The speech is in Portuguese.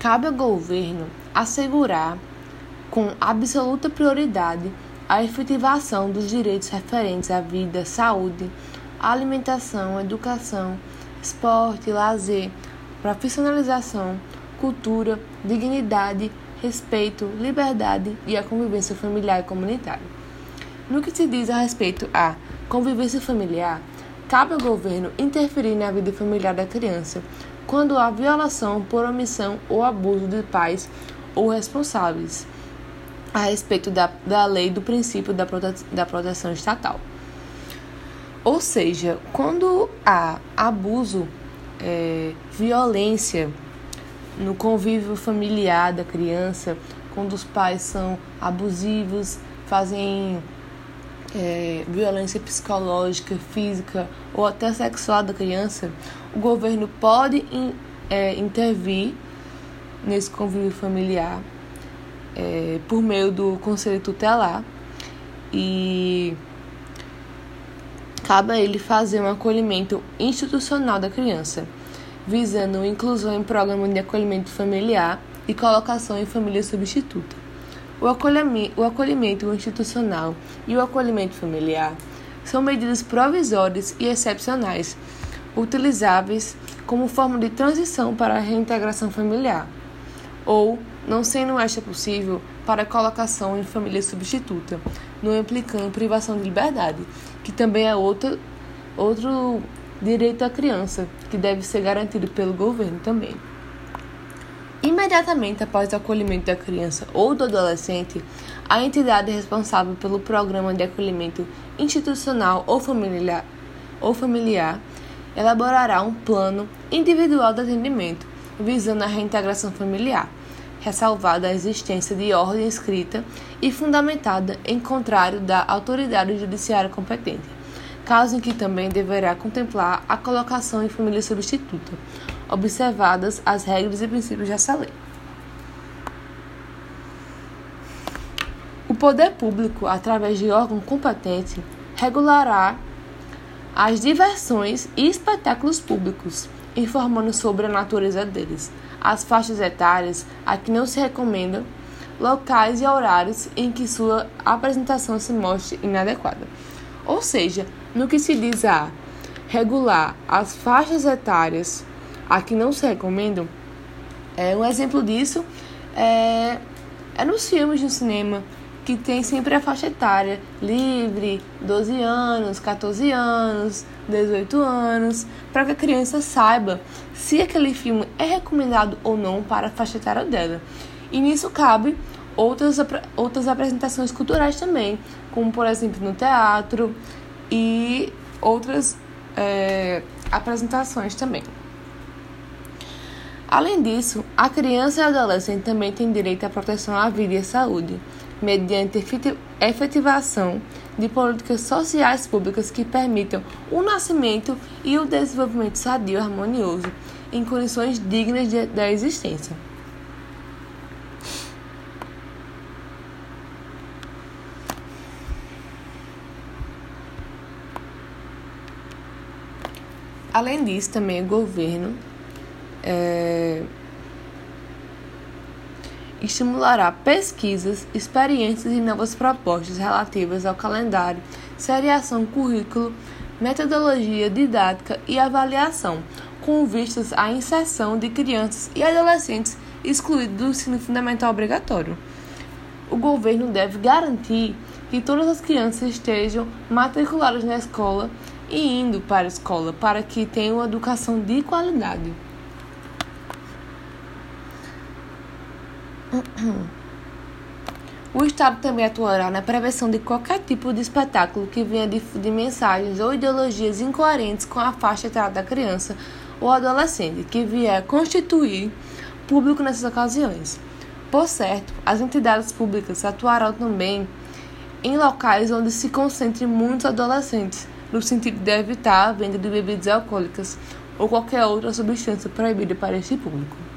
Cabe ao governo assegurar com absoluta prioridade a efetivação dos direitos referentes à vida, saúde, alimentação, educação, esporte, lazer, profissionalização, cultura, dignidade, respeito, liberdade e a convivência familiar e comunitária. No que se diz a respeito à convivência familiar, cabe ao governo interferir na vida familiar da criança quando há violação por omissão ou abuso de pais ou responsáveis a respeito da, da lei do princípio da, prote da proteção estatal. Ou seja, quando há abuso, é, violência no convívio familiar da criança, quando os pais são abusivos, fazem é, violência psicológica, física ou até sexual da criança, o governo pode in, é, intervir nesse convívio familiar é, por meio do conselho tutelar e cabe a ele fazer um acolhimento institucional da criança, visando inclusão em programa de acolhimento familiar e colocação em família substituta. O acolhimento, o acolhimento institucional e o acolhimento familiar são medidas provisórias e excepcionais, utilizáveis como forma de transição para a reintegração familiar, ou, não sendo esta possível, para a colocação em família substituta, não implicando privação de liberdade, que também é outra, outro direito à criança, que deve ser garantido pelo governo também. Imediatamente após o acolhimento da criança ou do adolescente, a entidade responsável pelo programa de acolhimento institucional ou familiar, ou familiar elaborará um plano individual de atendimento visando a reintegração familiar, ressalvada a existência de ordem escrita e fundamentada em contrário da autoridade judiciária competente, caso em que também deverá contemplar a colocação em família substituta observadas as regras e princípios dessa lei. O poder público, através de órgão competente, regulará as diversões e espetáculos públicos, informando sobre a natureza deles, as faixas etárias a que não se recomendam, locais e horários em que sua apresentação se mostre inadequada. Ou seja, no que se diz a regular as faixas etárias a que não se recomendam. É, um exemplo disso é, é nos filmes de cinema, que tem sempre a faixa etária livre, 12 anos, 14 anos, 18 anos, para que a criança saiba se aquele filme é recomendado ou não para a faixa etária dela. E nisso cabe outras, outras apresentações culturais também, como por exemplo no teatro e outras é, apresentações também. Além disso, a criança e a adolescente também têm direito à proteção à vida e à saúde, mediante efetivação de políticas sociais públicas que permitam o nascimento e o desenvolvimento sadio e harmonioso em condições dignas de, da existência. Além disso, também o governo é, estimulará pesquisas, experiências e novas propostas relativas ao calendário, seriação, currículo, metodologia didática e avaliação, com vistas à inserção de crianças e adolescentes excluídos do ensino fundamental obrigatório. O governo deve garantir que todas as crianças estejam matriculadas na escola e indo para a escola para que tenham uma educação de qualidade. O Estado também atuará na prevenção de qualquer tipo de espetáculo que venha difundir mensagens ou ideologias incoerentes com a faixa etária da criança ou adolescente que vier constituir público nessas ocasiões. Por certo, as entidades públicas atuarão também em locais onde se concentrem muitos adolescentes, no sentido de evitar a venda de bebidas alcoólicas ou qualquer outra substância proibida para este público.